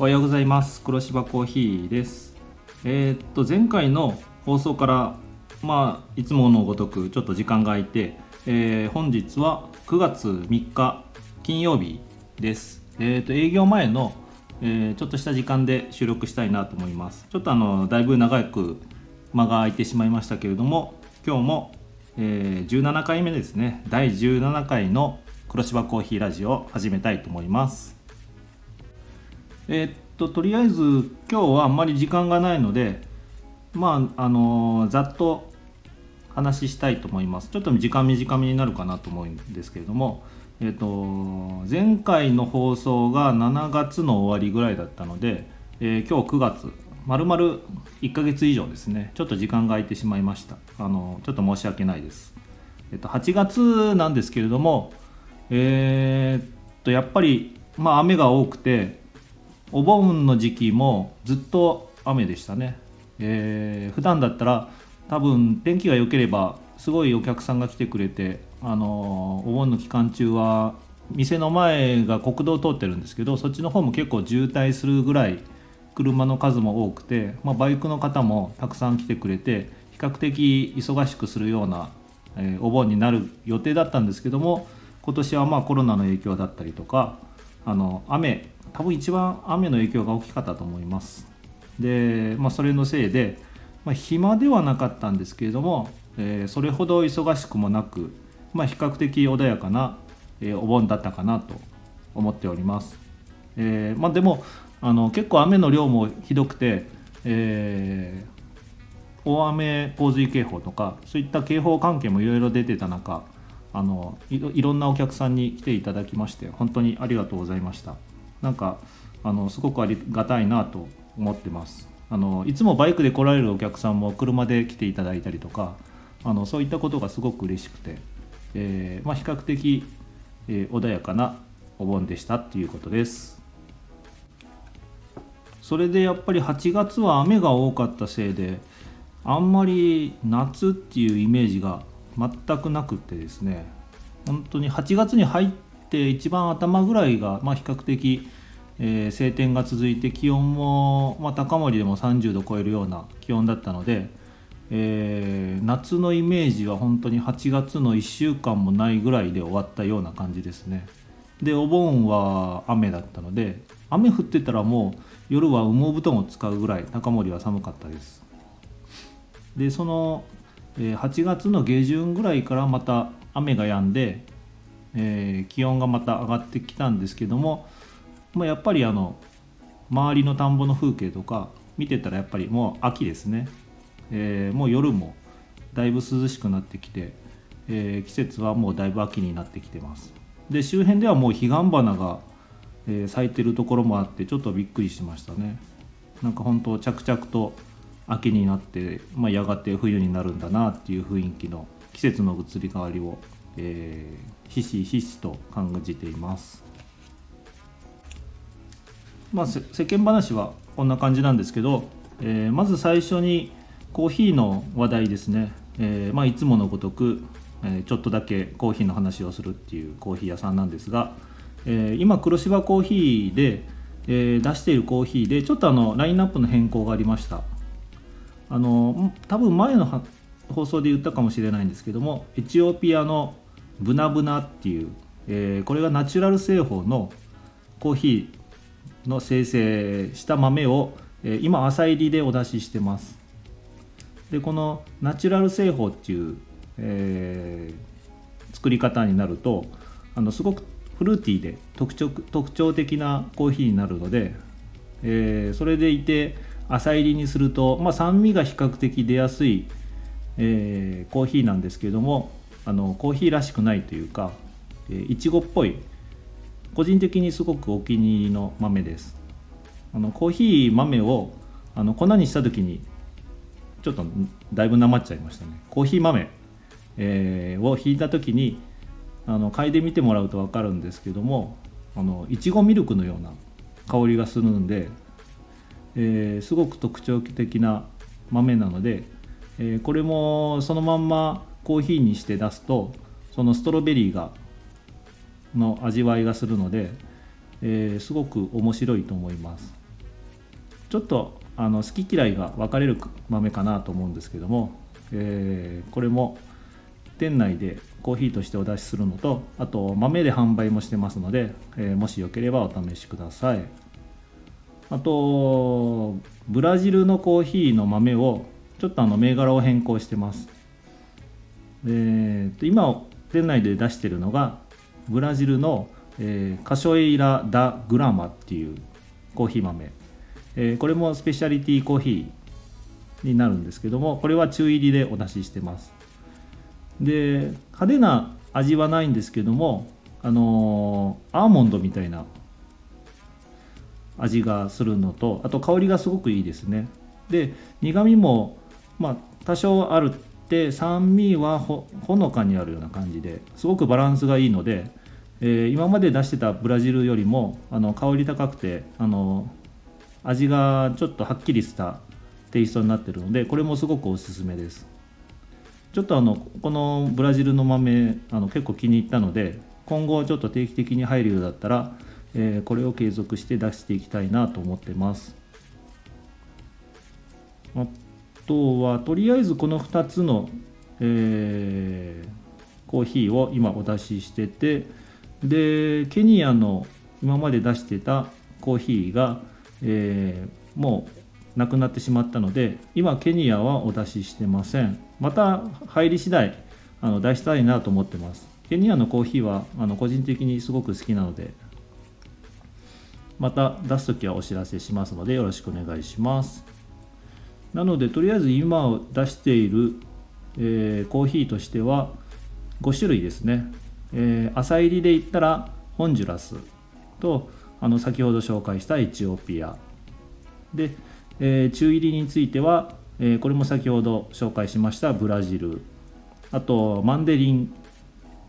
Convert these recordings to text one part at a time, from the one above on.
おはようございます。黒芝コーヒーです。えー、っと前回の放送からまあいつものごとくちょっと時間が空いて、えー、本日は9月3日金曜日です。えー、っと営業前の、えちょっとした時間で収録したいなと思います。ちょっとあのだいぶ長く間が空いてしまいましたけれども今日も、え17回目ですね。第17回の黒芝コーヒーラジオを始めたいと思います。えー、っととりあえず今日はあんまり時間がないのでまああのー、ざっと話したいと思います。ちょっと時間短めになるかなと思うんですけれどもえ、っと前回の放送が7月の終わりぐらいだったので、えー、今日9月まるまる1ヶ月以上ですね。ちょっと時間が空いてしまいました。あのちょっと申し訳ないです。えっと8月なんですけれどもえー、っとやっぱりまあ雨が多くてお盆の時期もずっと雨でしたね、えー、普段だったら多分天気が良ければすごいお客さんが来てくれてあのお盆の期間中は店の前が国道通ってるんですけどそっちの方も結構渋滞するぐらい車の数も多くて、まあ、バイクの方もたくさん来てくれて比較的忙しくするような、えー、お盆になる予定だったんですけども今年はまあコロナの影響だったりとかあの雨多分一番雨の影響が大きかったと思いますで、まあ、それのせいで、まあ、暇ではなかったんですけれども、えー、それほど忙しくもなく、まあ、比較的穏やかな、えー、お盆だったかなと思っております、えー、まあ、でもあの結構雨の量もひどくて、え大雨洪水警報とかそういった警報関係もいろいろ出てた中あのいろんなお客さんに来ていただきまして本当にありがとうございました。なんかあのすごくありがたいなと思ってます。あのいつもバイクで来られるお客さんも車で来ていただいたりとかあのそういったことがすごく嬉しくて、えー、まあ、比較的、えー、穏やかなお盆でしたっていうことです。それでやっぱり8月は雨が多かったせいであんまり夏っていうイメージが全くなくてですね本当に8月に入っって一番頭ぐらいが、まあ、比較的、えー、晴天が続いて気温も、まあ、高森でも30度超えるような気温だったので、えー、夏のイメージは本当に8月の1週間もないぐらいで終わったような感じですね。でお盆は雨だったので雨降ってたらもう夜は羽毛布団を使うぐらい高森は寒かったです。でその8月の下旬ぐらいからまた雨が止んでえー、気温がまた上がってきたんですけども、まあ、やっぱりあの周りの田んぼの風景とか見てたらやっぱりもう秋ですね、えー、もう夜もだいぶ涼しくなってきて、えー、季節はもうだいぶ秋になってきてます。で周辺ではもう彼岸花が、え咲いてるところもあってちょっとびっくりしましたね。なんか本当着々と秋になって、まあ、やがて冬になるんだなっていう雰囲気の季節の移り変わりをえー、ひしひしと感じています。まあ、世間話はこんな感じなんですけど、えー、まず最初にコーヒーの話題ですね、えー、まあ、いつものごとく、え、ちょっとだけコーヒーの話をするっていうコーヒー屋さんなんですが、え今黒芝コーヒーで、え出しているコーヒーでちょっとあのラインナップの変更がありましたあの多分前の放送で言ったかもしれないんですけどもエチオピアのブナブナっていう、えー、これがナチュラル製法のコーヒーの生成した豆を、えー、今朝入りでお出ししてます。でこのナチュラル製法っていう、えー、作り方になるとあのすごくフルーティーで特徴特徴的なコーヒーになるので、えー、それでいて朝入りにすると、まあ、酸味が比較的出やすい、えー、コーヒーなんですけれどもあのコーヒーらしくないというかいちごっぽい個人的にすごくお気に入りの豆です。あのコーヒー豆をあの粉にした時にちょっとだいぶなまっちゃいましたね。コーヒー豆、えー、をひいた時にあの嗅いでみてもらうと分かるんですけどもあのいちごミルクのような香りがするんで、えー、すごく特徴的な豆なので、えー、これもそのまんまコーヒーにして出すとそのストロベリーがの味わいがするので、えー、すごく面白いと思います。ちょっとあの好き嫌いが分かれる豆かなと思うんですけども、えー、これも店内でコーヒーとしてお出しするのとあと豆で販売もしてますので、えー、もしよければお試しください。あとブラジルのコーヒーの豆をちょっとあの銘柄を変更してます。えー、今店内で出してるのがブラジルの、えー、カショエイラ・ダ・グラマっていうコーヒー豆、えー、これもスペシャリティコーヒーになるんですけどもこれは中入りでお出ししてます。で派手な味はないんですけどもあのー、アーモンドみたいな味がするのとあと香りがすごくいいですね。で苦みもまあ多少あるって酸味はほのかにあるような感じですごくバランスがいいので、えー、今まで出してたブラジルよりもあの香り高くてあの味がちょっとはっきりしたテイストになってるのでこれもすごくおすすめですちょっとあのこのブラジルの豆あの結構気に入ったので今後ちょっと定期的に入るようだったらえー、これを継続して出していきたいなと思ってます。とはとりあえずこの2つの、えー、コーヒーを今お出ししててでケニアの今まで出してたコーヒーが、えー、もうなくなってしまったので今ケニアはお出ししてません。また入り次第あの出したいなと思ってます。ケニアのコーヒーはあの個人的にすごく好きなのでまた出す時はお知らせしますのでよろしくお願いします。なのでとりあえず今出している、えー、コーヒーとしては5種類ですね、えー、朝入りで言ったらホンジュラスとあの先ほど紹介したエチオピア。で、えー、中入りについては、えー、これも先ほど紹介しましたブラジル。あとマンデリン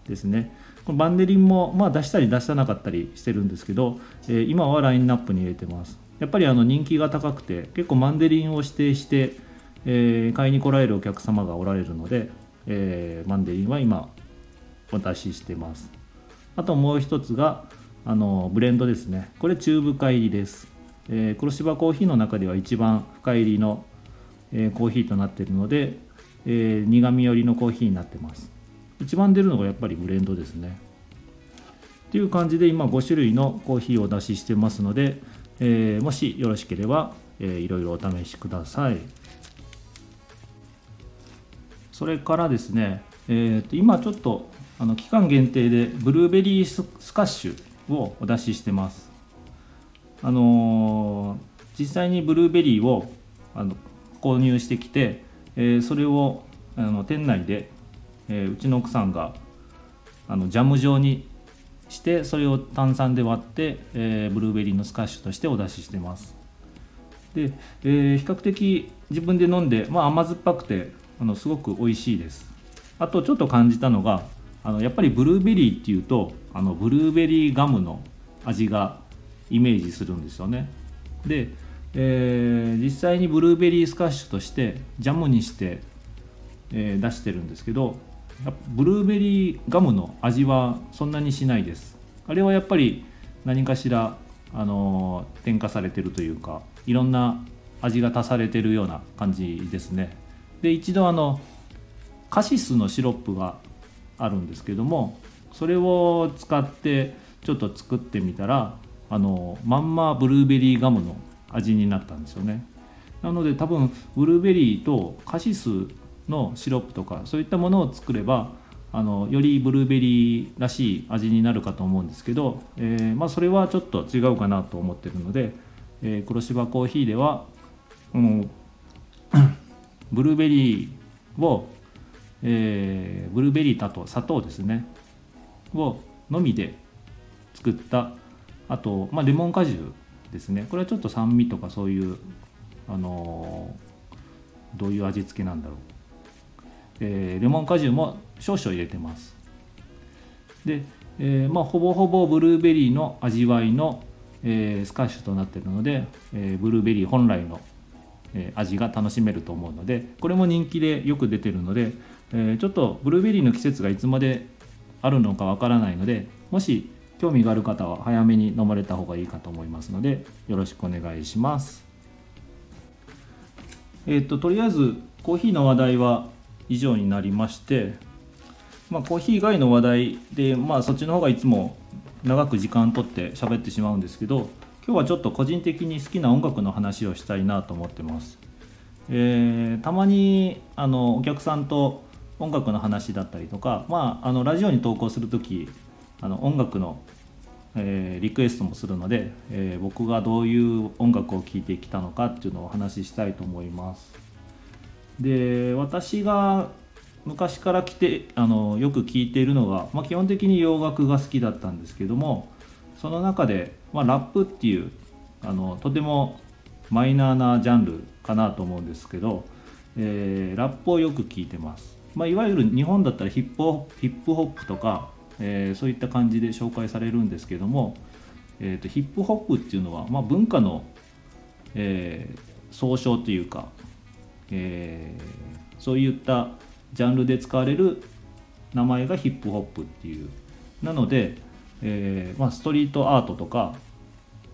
ですね。このバンデリンもまあ出したり出さなかったりしてるんですけど、えー、今はラインナップに入れてます。やっぱりあの人気が高くて結構マンデリンを指定して、えー、買いに来られるお客様がおられるので、えー、マンデリンは今お出ししてます。あともう一つがあのブレンドですね。これ中深入りです、えー、黒芝コーヒーの中では一番深入りの、えー、コーヒーとなっているので、えー、苦味寄りのコーヒーになってます。一番出るのがやっぱりブレンドですね。っていう感じで今5種類のコーヒーをお出ししてますので、えー、もしよろしければ、えー、いろいろお試しください。それからですね、えー、と今ちょっとあの期間限定でブルーベリースカッシュをお出ししてます。あのー、実際にブルーベリーをあの購入してきて、えー、それをあの店内でえー、うちの奥さんがあのジャム状にしてそれを炭酸で割って、えー、ブルーベリーのスカッシュとしてお出ししてます。で、えー、比較的自分で飲んで、まあ、甘酸っぱくてあのすごく美味しいです。あとちょっと感じたのがあのやっぱりブルーベリーっていうとあのブルーベリーガムの味がイメージするんですよね。で、えー、実際にブルーベリースカッシュとしてジャムにして、えー、出してるんですけどブルーベリーガムの味はそんなにしないです。あれはやっぱり何かしらあの添加されてるというかいろんな味が足されてるような感じですね。で一度あのカシスのシロップがあるんですけどもそれを使ってちょっと作ってみたらあのまんまブルーベリーガムの味になったんですよね。なので多分ブルーベリーとカシスのシロップとかそういったものを作ればあのよりブルーベリーらしい味になるかと思うんですけど、えー、まあ、それはちょっと違うかなと思ってるので、えー、黒芝コーヒーでは、うん、ブルーベリーを、えー、ブルーベリーだと砂糖ですねをのみで作ったあと、まあ、レモン果汁ですね。これはちょっと酸味とかそういうあのどういう味付けなんだろう。えー、レモン果汁も少々入れてますで、えー、まあ、ほぼほぼブルーベリーの味わいの、えー、スカッシュとなっているので、えブルーベリー本来の、え味が楽しめると思うのでこれも人気でよく出てるので、えちょっとブルーベリーの季節がいつまであるのかわからないのでもし興味がある方は早めに飲まれた方がいいかと思いますのでよろしくお願いします。えーと、とりあえずコーヒーの話題は以上になりまして、まあ、コーヒー以外の話題で、まあ、そっちの方がいつも長く時間とって喋ってしまうんですけど今日はちょっと個人的に好きな音楽の話をしたいなと思ってます。えー、たまにあのお客さんと音楽の話だったりとか、まあ、あのラジオに投稿する時あの音楽の、えー、リクエストもするので、えー、僕がどういう音楽を聴いてきたのかっていうのをお話ししたいと思います。で私が昔から来てあのよく聴いているのが、まあ、基本的に洋楽が好きだったんですけどもその中で、まあ、ラップっていうあのとてもマイナーなジャンルかなと思うんですけど、えー、ラップをよく聞いてます、まあ、いわゆる日本だったらヒップホヒップホップとか、えー、そういった感じで紹介されるんですけども、えーと、ヒップホップっていうのは、まあ、文化の、えー、総称というか、えー、そういったジャンルで使われる名前がヒップホップっていうなので、えーまあ、ストリートアートとか、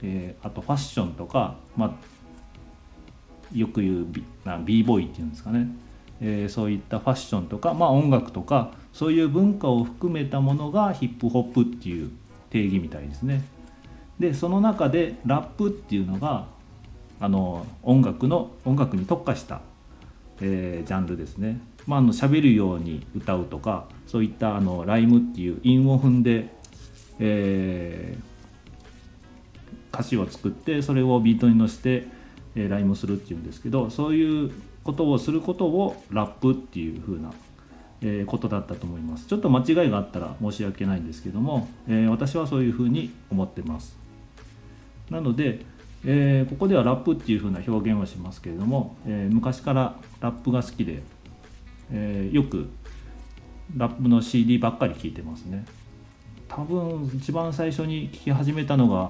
えー、あとファッションとか、まあ、よく言う b ボーイっていうんですかね、えー、そういったファッションとか、まあ、音楽とかそういう文化を含めたものがヒップホップっていう定義みたいですね。でその中でラップっていうのがあの音楽の音楽に特化した、えー、ジャンルですね。まあ、あの喋るように歌うとかそういったあのライムっていう韻を踏んで、えー、歌詞を作ってそれをビートに乗せてえライムするっていうんですけどそういうことをすることをラップっていう風な、えことだったと思いますちょっと間違いがあったら申し訳ないんですけども、え私はそういう風に思ってますなので、えここではラップっていう風な表現をしますけれども、え昔からラップが好きで、えよくラップの CD ばっかり聴いてますね。多分一番最初に聴き始めたのが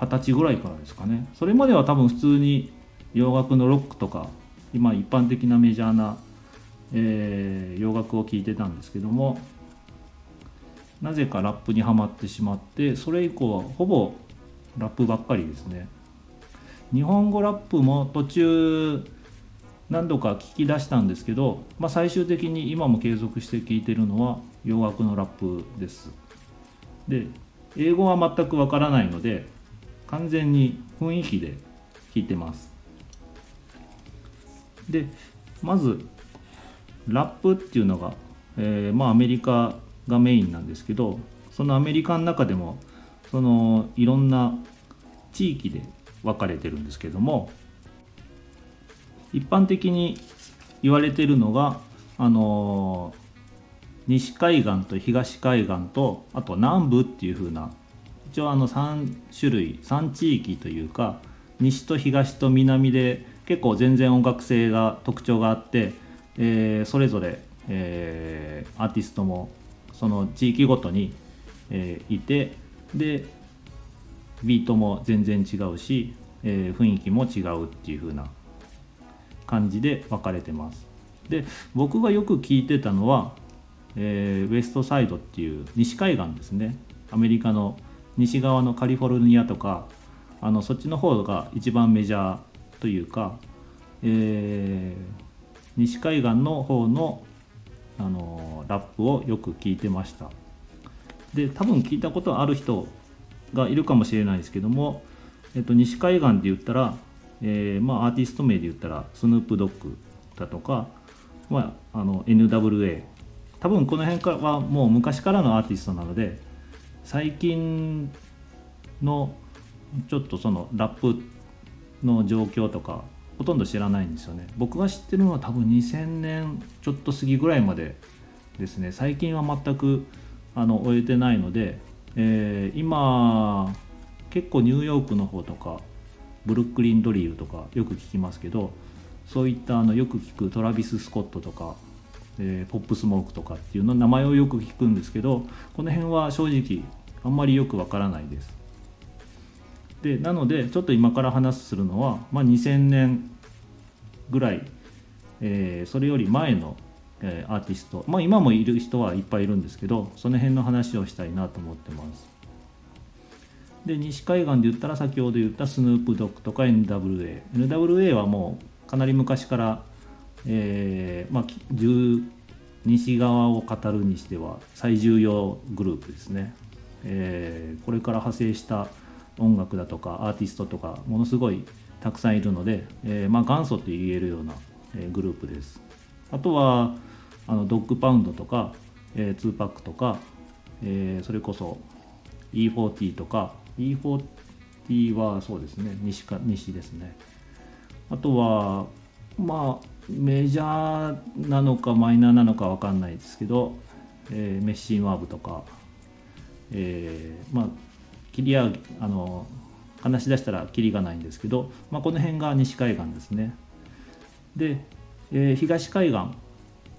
二十歳ぐらいからですかね。それまでは多分普通に洋楽のロックとか今一般的なメジャーな、えー、洋楽を聴いてたんですけどもなぜかラップにはまってしまってそれ以降はほぼラップばっかりですね。日本語ラップも途中何度か聞き出したんですけど、まあ、最終的に今も継続して聞いてるのは洋楽のラップです。で英語は全くわからないので完全に雰囲気で弾いてます。でまずラップっていうのが、えー、まあアメリカがメインなんですけどそのアメリカの中でもそのいろんな地域で分かれてるんですけども一般的に言われてるのがあの西海岸と東海岸とあと南部っていう風な一応あの3種類3地域というか西と東と南で結構全然音楽性が特徴があって、えー、それぞれ、えー、アーティストもその地域ごとに、えー、いてでビートも全然違うし、えー、雰囲気も違うっていう風な感じで分かれてます。で僕がよく聞いてたのは、えー、ウエストサイドっていう西海岸ですね。アメリカの西側のカリフォルニアとかあのそっちの方が一番メジャーというか、えー、西海岸の方のあのラップをよく聞いてました。で多分聞いたことある人がいるかもしれないですけども、えっと、西海岸で言ったら、えー、まあ、アーティスト名で言ったらスヌープドッグだとか、まあ、あの NWA 多分この辺からはもう昔からのアーティストなので最近のちょっとそのラップの状況とかほとんど知らないんですよね。僕が知ってるのは多分2000年ちょっと過ぎぐらいまでですね。最近は全くあの終えてないので、えー、今結構ニューヨークの方とかブルックリンドリルとかよく聞きますけどそういったあのよく聞くトラビス・スコットとかえー、ポップスモークとかっていうの名前をよく聞くんですけどこの辺は正直あんまりよくわからないです。でなのでちょっと今から話するのは、まあ、2000年ぐらい、えー、それより前の、え、アーティスト、まあ、今もいる人はいっぱいいるんですけどその辺の話をしたいなと思ってます。で西海岸で言ったら先ほど言ったスヌープドッグとか NWA NWA はもうかなり昔から、えーまあ、西側を語るにしては最重要グループですね、えー、これから派生した音楽だとかアーティストとかものすごいたくさんいるので、えー、まあ、元祖と言えるような、えグループです。あとはあのドッグパウンドとか、えー、2パックとか、えー、それこそ E40 とか E40 はそうですね西か西ですね。あとはまあメジャーなのかマイナーなのか分かんないですけど、えー、メッシンワーブとか、えー、まあ切りあの話し出したらキリがないんですけど、まあ、この辺が西海岸ですね。で、えー、東海岸、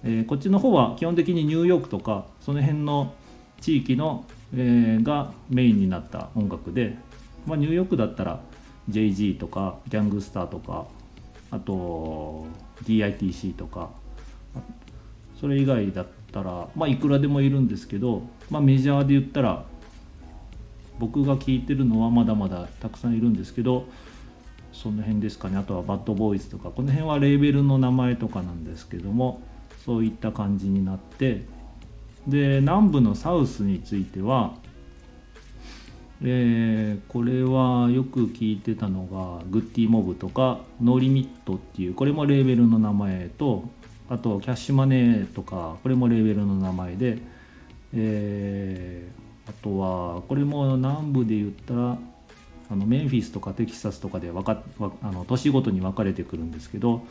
えー、こっちの方は基本的にニューヨークとかその辺の地域の、えー、がメインになった音楽で、まあ、ニューヨークだったら JG とかギャングスターとかあと DITC とかそれ以外だったらまあいくらでもいるんですけど、まあ、メジャーで言ったら僕が聞いてるのはまだまだたくさんいるんですけどその辺ですかね。あとはバッドボーイズとかこの辺はレーベルの名前とかなんですけどもそういった感じになってで南部のサウスについてはえー、これはよく聞いてたのがグッディモブとかノーリミットっていうこれもレーベルの名前とあとキャッシュマネーとかこれもレーベルの名前で、えー、あとはこれも南部で言ったらあのメンフィスとかテキサスとかでわかあの年ごとに分かれてくるんですけど、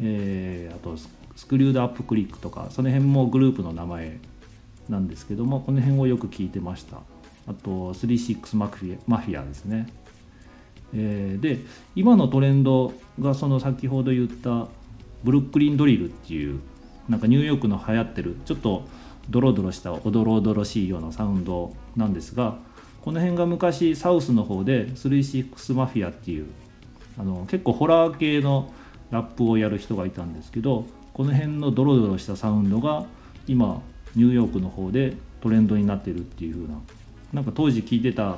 えー、あとスクリュードアップクリックとかその辺もグループの名前なんですけどもこの辺をよく聞いてました。あと36マフィアマフィアですね、えー、で今のトレンドがその先ほど言ったブルックリンドリルっていうなんかニューヨークの流行ってるちょっとドロドロしたおどろおどろしいようなサウンドなんですがこの辺が昔サウスの方で36マフィアっていうあの結構ホラー系のラップをやる人がいたんですけどこの辺のドロドロしたサウンドが今ニューヨークの方でトレンドになってるっていう風ななんか当時聞いてた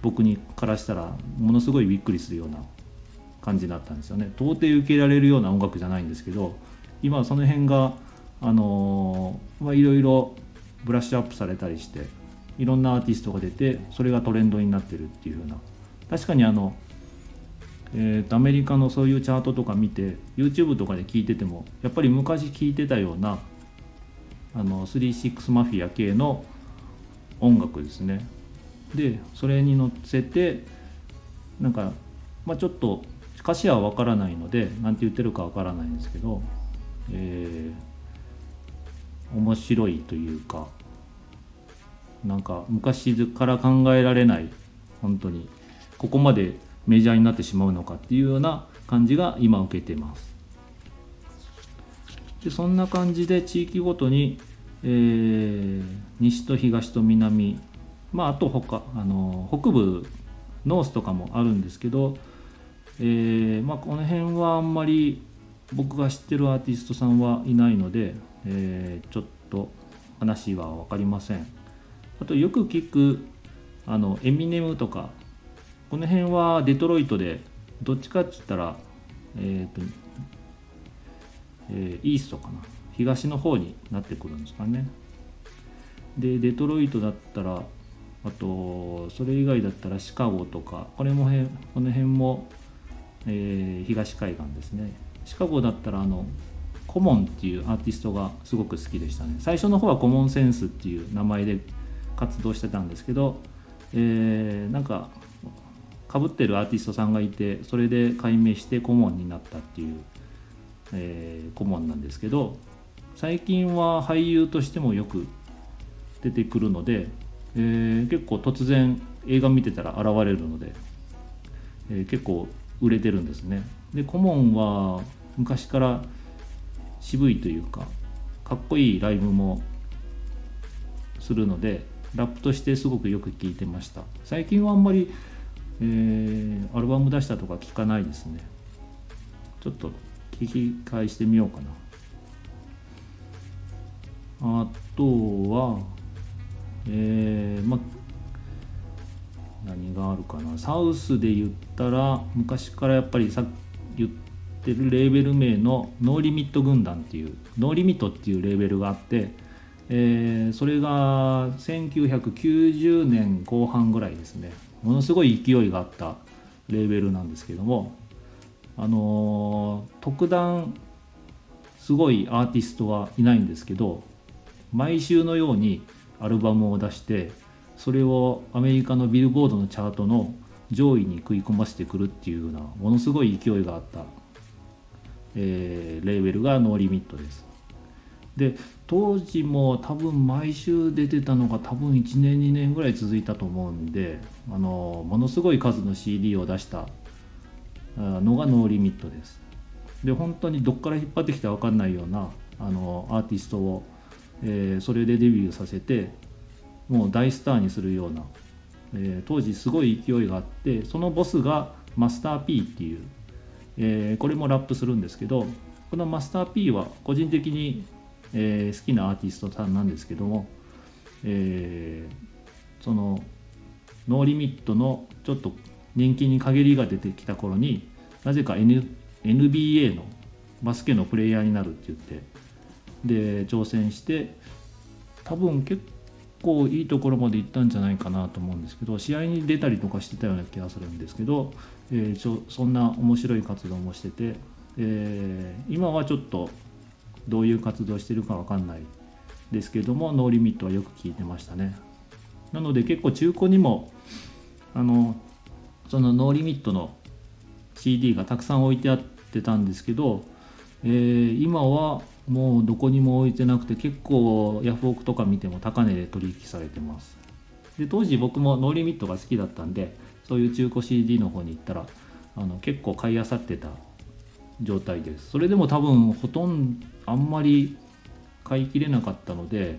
僕にからしたらものすごいびっくりするような感じだったんですよね。到底受けられるような音楽じゃないんですけど今その辺があのまあいろいろブラッシュアップされたりしていろんなアーティストが出てそれがトレンドになってるっていう風な。確かにあのえー、とアメリカのそういうチャートとか見て YouTube とかで聞いててもやっぱり昔聞いてたようなあの36マフィア系の音楽ですね。でそれに乗せてなんか、まあ、ちょっと歌詞はわからないので何て言ってるかわからないんですけど、えー、面白いというかなんか昔から考えられない本当にここまでメジャーになってしまうのかっていうような感じが今受けてます。でそんな感じで地域ごとにえー、西と東と南、まあ、あと他あの北部ノースとかもあるんですけど、えーまあ、この辺はあんまり僕が知ってるアーティストさんはいないので、えー、ちょっと話は分かりません。あとよく聞くあのエミネムとかこの辺はデトロイトでどっちかって言ったらえっ、ー、と、えー、イーストかな。東の方になってくるんですかね。でデトロイトだったらあとそれ以外だったらシカゴとかこれもへこの辺も、えー、東海岸ですね。シカゴだったらあのコモンっていうアーティストがすごく好きでしたね。最初の方はコモンセンスっていう名前で活動してたんですけど、えー、なんかかぶってるアーティストさんがいてそれで改名してコモンになったっていう、えー、コモンなんですけど最近は俳優としてもよく出てくるので、えー、結構突然映画見てたら現れるので、えー、結構売れてるんですね。でコモンは昔から渋いというかかっこいいライブもするのでラップとしてすごくよく聴いてました。最近はあんまり、えー、アルバム出したとか聞かないですね。ちょっと聞き返してみようかな。あとは、えー、ま何があるかな。サウスで言ったら昔からやっぱりさ言ってるレーベル名のノーリミット軍団っていうノーリミットっていうレーベルがあって、えー、それが1990年後半ぐらいですね。ものすごい勢いがあったレーベルなんですけどもあの、特段すごいアーティストはいないんですけど毎週のようにアルバムを出してそれをアメリカのビルボードのチャートの上位に食い込ませてくるっていうようなものすごい勢いがあった、えー、レーベルがノーリミットです。で当時も多分毎週出てたのが多分1年2年ぐらい続いたと思うんであのものすごい数の CD を出したのがノーリミットです。で本当にどっから引っ張ってきたか分かんないようなあのアーティストを、えー、それでデビューさせてもう大スターにするような、えー、当時すごい勢いがあってそのボスがマスター P っていう、えー、これもラップするんですけどこのマスター P は個人的に、えー、好きなアーティストさんなんですけども、えー、そのノーリミットのちょっと人気に陰りが出てきた頃になぜか、N、NBA のバスケのプレイヤーになるって言ってで挑戦して多分結構いいところまで行ったんじゃないかなと思うんですけど試合に出たりとかしてたような気がするんですけど、えー、ちょそんな面白い活動もしてて、えー、今はちょっとどういう活動してるか分かんないですけどもノーリミットはよく聞いてましたね。なので結構中古にもあのそのノーリミットの CD がたくさん置いてあってたんですけど、えー、今はもうどこにも置いてなくて結構ヤフオクとか見ても高値で取引されてます。で当時僕もノーリミットが好きだったんでそういう中古 CD の方に行ったらあの結構買いあさってた状態です。それでも多分ほとんどあんまり買い切れなかったので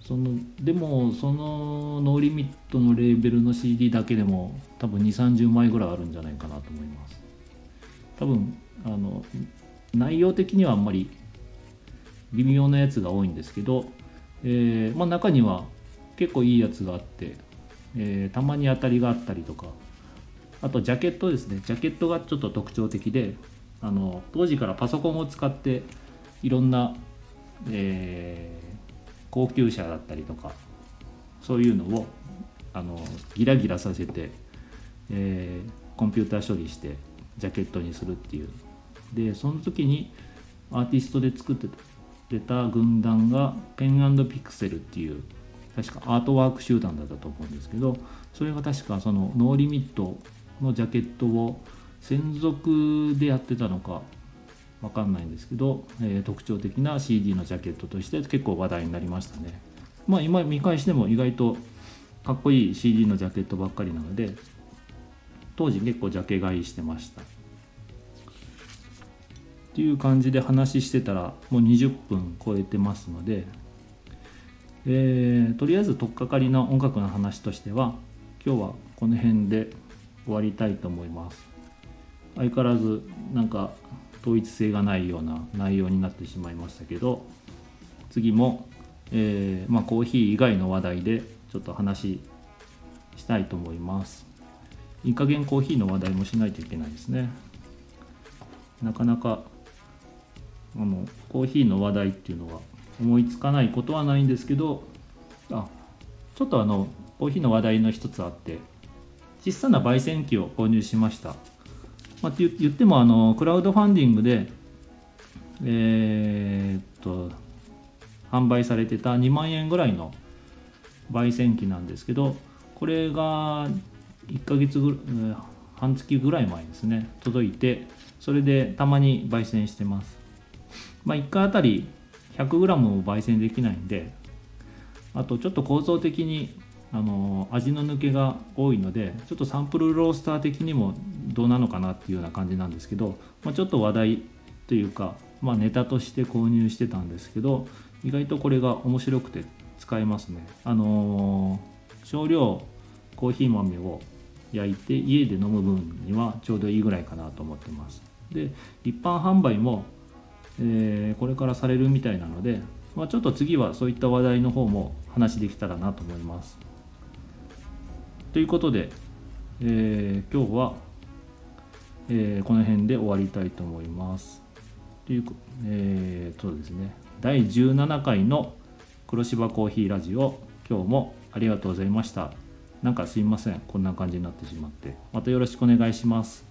そのでもそのノーリミットのレーベルの CD だけでも多分2 3 0枚ぐらいあるんじゃないかなと思います。多分あの内容的にはあんまり微妙なやつが多いんですけど、えーまあ、中には結構いいやつがあって、えー、たまに当たりがあったりとかあとジャケットですね。ジャケットがちょっと特徴的であの当時からパソコンを使っていろんな、えー、高級車だったりとかそういうのをあのギラギラさせて、えー、コンピューター処理してジャケットにするっていう。でその時にアーティストで作ってた軍団がペンピクセルっていう確かアートワーク集団だったと思うんですけどそれが確かそのノーリミットのジャケットを専属でやってたのか分かんないんですけど、えー、特徴的な CD のジャケットとして結構話題になりましたね。まあ今見返しても意外とかっこいい CD のジャケットばっかりなので当時結構ジャケ買いしてました。っていう感じで話してたらもう20分超えてますので、えー、とりあえず取っかかりの音楽の話としては今日はこの辺で終わりたいと思います。相変わらずなんか統一性がないような内容になってしまいましたけど次も、えー、まあ、コーヒー以外の話題でちょっと話したいと思います。いい加減コーヒーの話題もしないといけないですね。なかなかあのコーヒーの話題っていうのは思いつかないことはないんですけどあちょっとあのコーヒーの話題の一つあって小さな焙煎機を購入しました、まあ、って言ってもあのクラウドファンディングでえー、っと販売されてた2万円ぐらいの焙煎機なんですけどこれが1ヶ月ぐ半月ぐらい前ですね届いてそれでたまに焙煎してます。まあ、1回あたり 100g を焙煎できないんであとちょっと構造的にあの味の抜けが多いのでちょっとサンプルロースター的にもどうなのかなっていうような感じなんですけど、まあ、ちょっと話題というか、まあ、ネタとして購入してたんですけど意外とこれが面白くて使えますね。あのー、少量コーヒー豆を焼いて家で飲む分にはちょうどいいぐらいかなと思ってます。で一般販売もえー、これからされるみたいなので、まあ、ちょっと次はそういった話題の方も話できたらなと思います。ということで、えー、今日は、えー、この辺で終わりたいと思います。という、えー、うですね、第17回の黒芝コーヒーラジオ、今日もありがとうございました。なんかすいません、こんな感じになってしまって。またよろしくお願いします。